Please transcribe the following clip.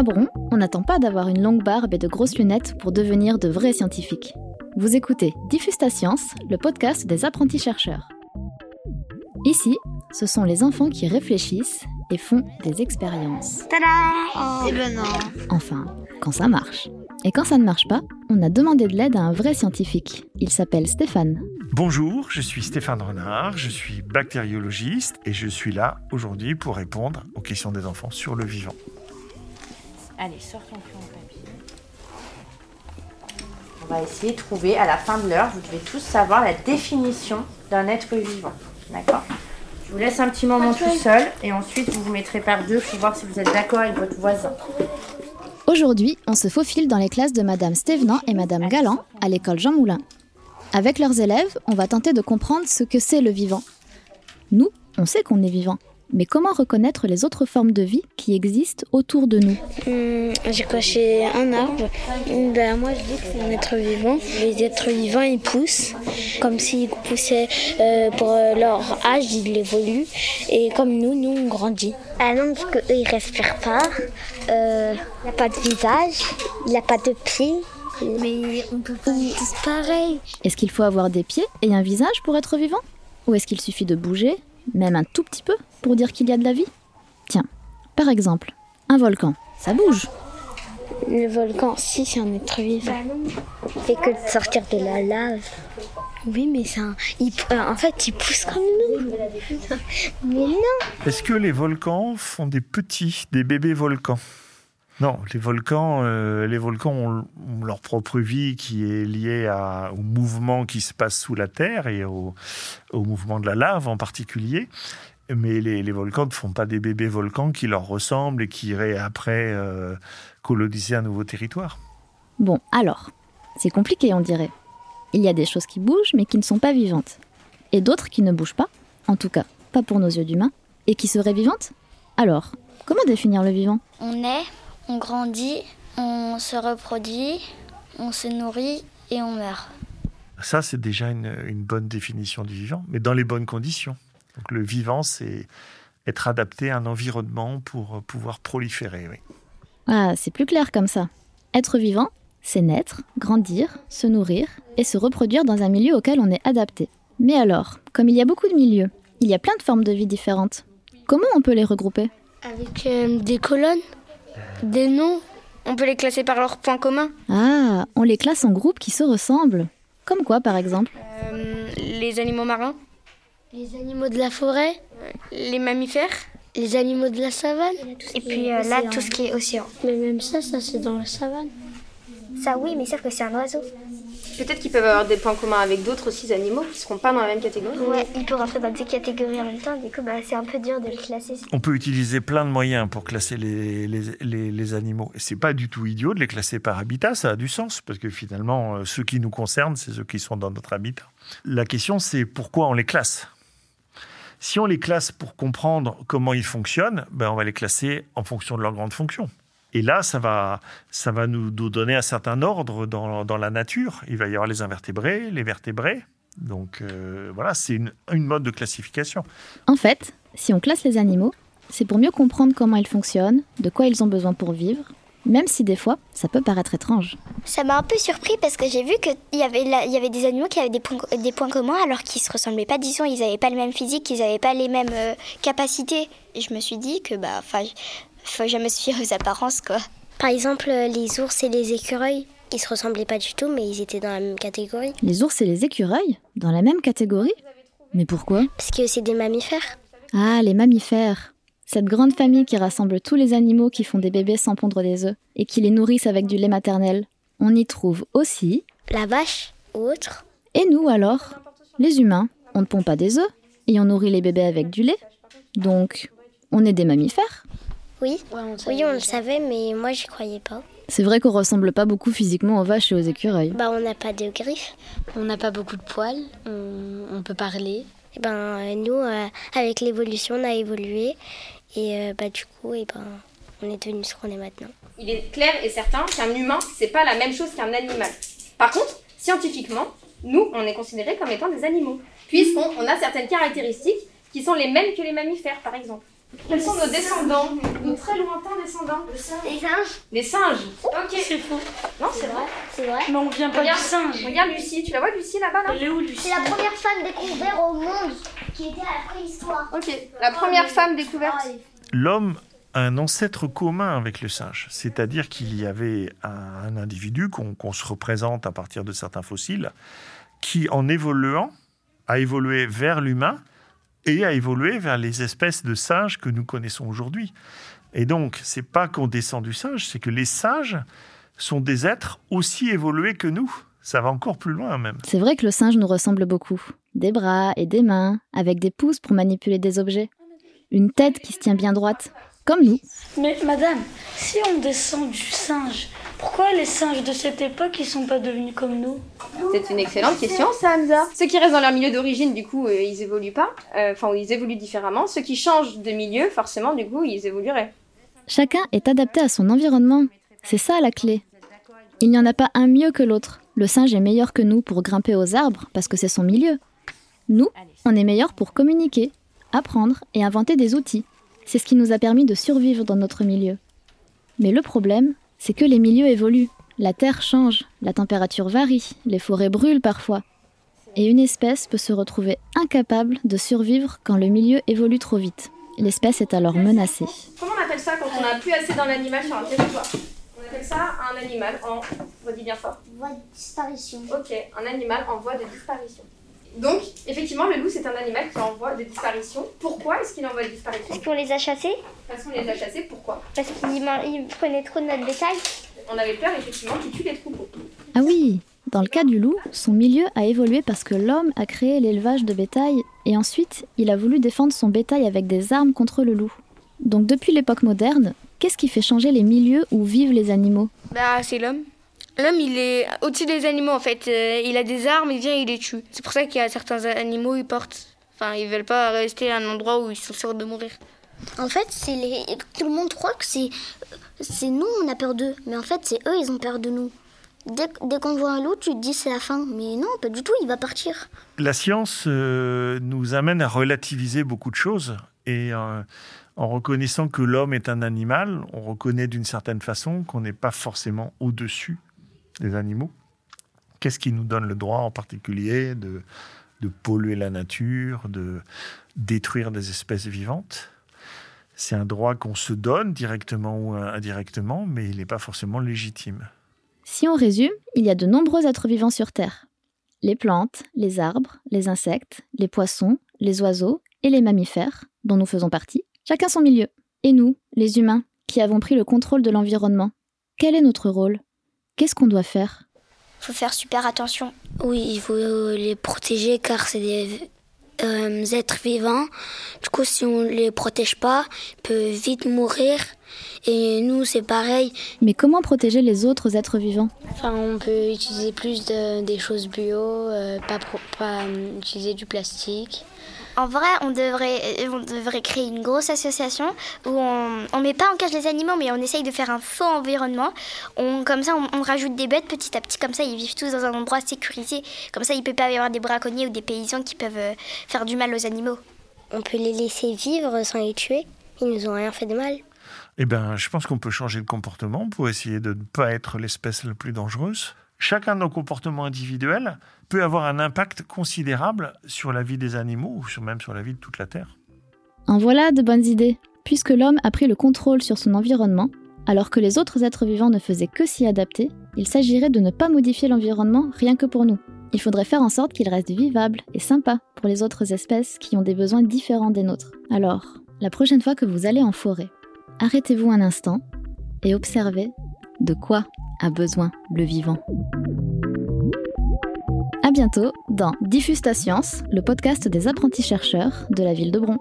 À Bron, on n'attend pas d'avoir une longue barbe et de grosses lunettes pour devenir de vrais scientifiques. Vous écoutez Diffuse ta science, le podcast des apprentis chercheurs. Ici, ce sont les enfants qui réfléchissent et font des expériences. Tada oh. Eh ben non. Enfin, quand ça marche. Et quand ça ne marche pas, on a demandé de l'aide à un vrai scientifique. Il s'appelle Stéphane. Bonjour, je suis Stéphane Renard, je suis bactériologiste et je suis là aujourd'hui pour répondre aux questions des enfants sur le vivant. Allez, sors ton crayon papier. On va essayer de trouver à la fin de l'heure, vous devez tous savoir la définition d'un être vivant. D'accord? Je vous laisse un petit moment tout seul et ensuite vous vous mettrez par deux pour voir si vous êtes d'accord avec votre voisin. Aujourd'hui, on se faufile dans les classes de Madame Stévenant et Madame Galland à l'école Jean Moulin. Avec leurs élèves, on va tenter de comprendre ce que c'est le vivant. Nous, on sait qu'on est vivant, mais comment reconnaître les autres formes de vie qui existent autour de nous hum, J'ai coché un arbre. Ben, moi, je dis que c'est un être vivant. Les êtres vivants, ils poussent comme s'ils poussaient euh, pour leur âge, ils évoluent. Et comme nous, nous, on grandit. Ah non, parce qu'eux, ils respirent pas. Euh, il n'a pas de visage, il n'a pas de pieds. Mais on peut pas tous pareil. Est-ce qu'il faut avoir des pieds et un visage pour être vivant? Ou est-ce qu'il suffit de bouger, même un tout petit peu, pour dire qu'il y a de la vie Tiens, par exemple, un volcan, ça bouge. Le volcan, si, c'est un être vivant. C'est que de sortir de la lave. Oui, mais un... Euh, en fait, il pousse comme nous. mais non. Est-ce que les volcans font des petits, des bébés volcans? Non, les volcans, euh, les volcans ont, leur propre vie qui est liée au mouvement qui se passe sous la terre et au, mouvement de la lave en particulier. Mais les, volcans ne font pas des bébés volcans qui leur ressemblent et qui iraient après euh, coloniser un nouveau territoire. Bon, alors, c'est compliqué, on dirait. Il y a des choses qui bougent mais qui ne sont pas vivantes. Et d'autres qui ne bougent pas, en tout cas pas pour nos yeux d'humains, et qui seraient vivantes Alors, comment définir le vivant? On est on grandit, on se reproduit, on se nourrit et on meurt. Ça, c'est déjà une, bonne définition du vivant, mais dans les bonnes conditions. Donc, le vivant, c'est être adapté à un environnement pour pouvoir proliférer. Oui. Ah, c'est plus clair comme ça. Être vivant, c'est naître, grandir, se nourrir et se reproduire dans un milieu auquel on est adapté. Mais alors, comme il y a beaucoup de milieux, il y a plein de formes de vie différentes. Comment on peut les regrouper? Avec euh, des colonnes des noms On peut les classer par leurs points communs Ah, on les classe en groupes qui se ressemblent. Comme quoi, par exemple euh, Les animaux marins Les animaux de la forêt Les mammifères Les animaux de la savane Et puis euh, là, tout ce qui est océan. Mais même ça, ça c'est dans la savane. Ça oui, mais sauf que c'est un oiseau. Peut-être qu'ils peuvent avoir des points communs avec d'autres aussi animaux qui ne seront pas dans la même catégorie. Ouais, ils peuvent rentrer dans deux catégories en même temps, du coup bah, c'est un peu dur de les classer. On peut utiliser plein de moyens pour classer les, les, les, les animaux. Et c'est pas du tout idiot de les classer par habitat, ça a du sens, parce que finalement, euh, ceux qui nous concernent, c'est ceux qui sont dans notre habitat. La question, c'est pourquoi on les classe? Si on les classe pour comprendre comment ils fonctionnent, ben on va les classer en fonction de leur grande fonction. Et là, ça va, ça va nous, donner un certain ordre dans, dans, la nature. Il va y avoir les invertébrés, les vertébrés. Donc euh, voilà, c'est une, une mode de classification. En fait, si on classe les animaux, c'est pour mieux comprendre comment ils fonctionnent, de quoi ils ont besoin pour vivre, même si des fois, ça peut paraître étrange. Ça m'a un peu surpris parce que j'ai vu qu'il y, avait il y avait des animaux qui avaient des points, des points communs alors qu'ils se ressemblaient pas. Disons, ils n'avaient pas le même physique, ils n'avaient pas les mêmes euh, capacités. Et je me suis dit que, bah, faut jamais se fier aux apparences, quoi. Par exemple, les ours et les écureuils, ils se ressemblaient pas du tout, mais ils étaient dans la même catégorie. Les ours et les écureuils Dans la même catégorie? Mais pourquoi? Parce que c'est des mammifères. Ah, les mammifères Cette grande famille qui rassemble tous les animaux qui font des bébés sans pondre des œufs et qui les nourrissent avec du lait maternel. On y trouve aussi... La vache ou autre. Et nous alors? Les humains, on ne pond pas des œufs et on nourrit les bébés avec du lait. Donc, on est des mammifères? Oui, oui, on le savait, mais moi j'y croyais pas. C'est vrai qu'on ressemble pas beaucoup physiquement aux vaches et aux écureuils. Bah, on n'a pas de griffes. On n'a pas beaucoup de poils. On, peut parler. Et eh ben, euh, nous, euh, avec l'évolution, on a évolué. Et euh, bah, du coup, et eh ben, on est devenu ce qu'on est maintenant. Il est clair et certain qu'un humain, c'est pas la même chose qu'un animal. Par contre, scientifiquement, nous, on est considérés comme étant des animaux. Puisqu'on on a certaines caractéristiques qui sont les mêmes que les mammifères, par exemple. Quels sont nos descendants Nos très lointains descendants Les singes Les singes Ok. C'est faux. Non, c'est vrai. C'est vrai. Mais on vient pas Regarde. du singe. Regarde Lucie, tu la vois Lucie là-bas là Elle est où, Lucie C'est la première femme découverte au monde qui était à la préhistoire. Ok. La première femme découverte. L'homme a un ancêtre commun avec le singe, c'est-à-dire qu'il y avait un, individu qu'on qu'on se représente à partir de certains fossiles, qui en évoluant a évolué vers l'humain et a évolué vers les espèces de singes que nous connaissons aujourd'hui. Et donc, c'est pas qu'on descend du singe, c'est que les singes sont des êtres aussi évolués que nous. Ça va encore plus loin même. C'est vrai que le singe nous ressemble beaucoup. Des bras et des mains, avec des pouces pour manipuler des objets. Une tête qui se tient bien droite, comme nous. Mais madame, si on descend du singe, pourquoi les singes de cette époque ils sont pas devenus comme nous C'est une excellente question, ça, Hamza. Ceux qui restent dans leur milieu d'origine, du coup, euh, ils évoluent pas. Euh, Enfin, ils évoluent différemment. Ceux qui changent de milieu, forcément, du coup, ils évolueraient. Chacun est adapté à son environnement. C'est ça la clé. Il n'y en a pas un mieux que l'autre. Le singe est meilleur que nous pour grimper aux arbres parce que c'est son milieu. Nous, on est meilleurs pour communiquer, apprendre et inventer des outils. C'est ce qui nous a permis de survivre dans notre milieu. Mais le problème, c'est que les milieux évoluent. La terre change, la température varie, les forêts brûlent parfois. Et une espèce peut se retrouver incapable de survivre quand le milieu évolue trop vite. L'espèce est alors menacée. Comment on appelle ça quand on n'a plus assez d'un animal sur un territoire? On appelle ça un animal en. Redis bien fort? Voie de disparition. Ok, un animal en voie de disparition. Donc, effectivement, le loup, c'est un animal qui est en voie de disparition. Pourquoi est-ce qu'il est en voie de disparition Parce qu'on les a chassés Parce qu'on les a chassés, pourquoi Parce qu'ils prenaient trop de notre bétail. On avait peur, effectivement, qu'ils tuent les troupeaux. Ah oui, dans le cas du loup, son milieu a évolué parce que l'homme a créé l'élevage de bétail et ensuite il a voulu défendre son bétail avec des armes contre le loup. Donc depuis l'époque moderne, qu'est-ce qui fait changer les milieux où vivent les animaux? Bah, c'est l'homme. L'homme, il est au-dessus des animaux, en fait. Euh, il a des armes, il vient, il les tue. C'est pour ça qu'il y a certains animaux, ils portent. Enfin, ils veulent pas rester à un endroit où ils sont sûrs de mourir. En fait, c'est les... tout le monde croit que c'est c'est nous, on a peur d'eux. Mais en fait, c'est eux, ils ont peur de nous. Dès, dès qu'on voit un loup, tu te dis c'est la fin. Mais non, pas du tout, il va partir. La science euh, nous amène à relativiser beaucoup de choses et euh, en reconnaissant que l'homme est un animal, on reconnaît d'une certaine façon qu'on n'est pas forcément au-dessus des animaux. Qu'est-ce qui nous donne le droit en particulier de, de polluer la nature, de détruire des espèces vivantes? C'est un droit qu'on se donne directement ou indirectement, mais il n'est pas forcément légitime. Si on résume, il y a de nombreux êtres vivants sur Terre. Les plantes, les arbres, les insectes, les poissons, les oiseaux et les mammifères, dont nous faisons partie, chacun son milieu. Et nous, les humains, qui avons pris le contrôle de l'environnement, quel est notre rôle? Qu'est-ce qu'on doit faire? Faut faire super attention. Oui, il faut les protéger car c'est des euh, êtres vivants. Du coup, si on les protège pas, ils peuvent vite mourir. Et nous, c'est pareil. Mais comment protéger les autres êtres vivants? Enfin, on peut utiliser plus de, des choses bio, euh, pas, pro- pas euh, utiliser du plastique. En vrai, on devrait, euh, on devrait créer une grosse association où on, on met pas en cage les animaux, mais on essaye de faire un faux environnement. On, comme ça, on, on rajoute des bêtes petit à petit, comme ça, ils vivent tous dans un endroit sécurisé. Comme ça, il peut pas y avoir des braconniers ou des paysans qui peuvent euh, faire du mal aux animaux. On peut les laisser vivre sans les tuer. Ils nous ont rien fait de mal. Eh bien, je pense qu'on peut changer de comportement pour essayer de ne pas être l'espèce la plus dangereuse. Chacun de nos comportements individuels peut avoir un impact considérable sur la vie des animaux ou même sur la vie de toute la Terre. En voilà de bonnes idées. Puisque l'homme a pris le contrôle sur son environnement, alors que les autres êtres vivants ne faisaient que s'y adapter, il s'agirait de ne pas modifier l'environnement rien que pour nous. Il faudrait faire en sorte qu'il reste vivable et sympa pour les autres espèces qui ont des besoins différents des nôtres. Alors, la prochaine fois que vous allez en forêt, arrêtez-vous un instant et observez de quoi a besoin le vivant. À bientôt dans Diffuse ta science, le podcast des apprentis chercheurs de la ville de Bron.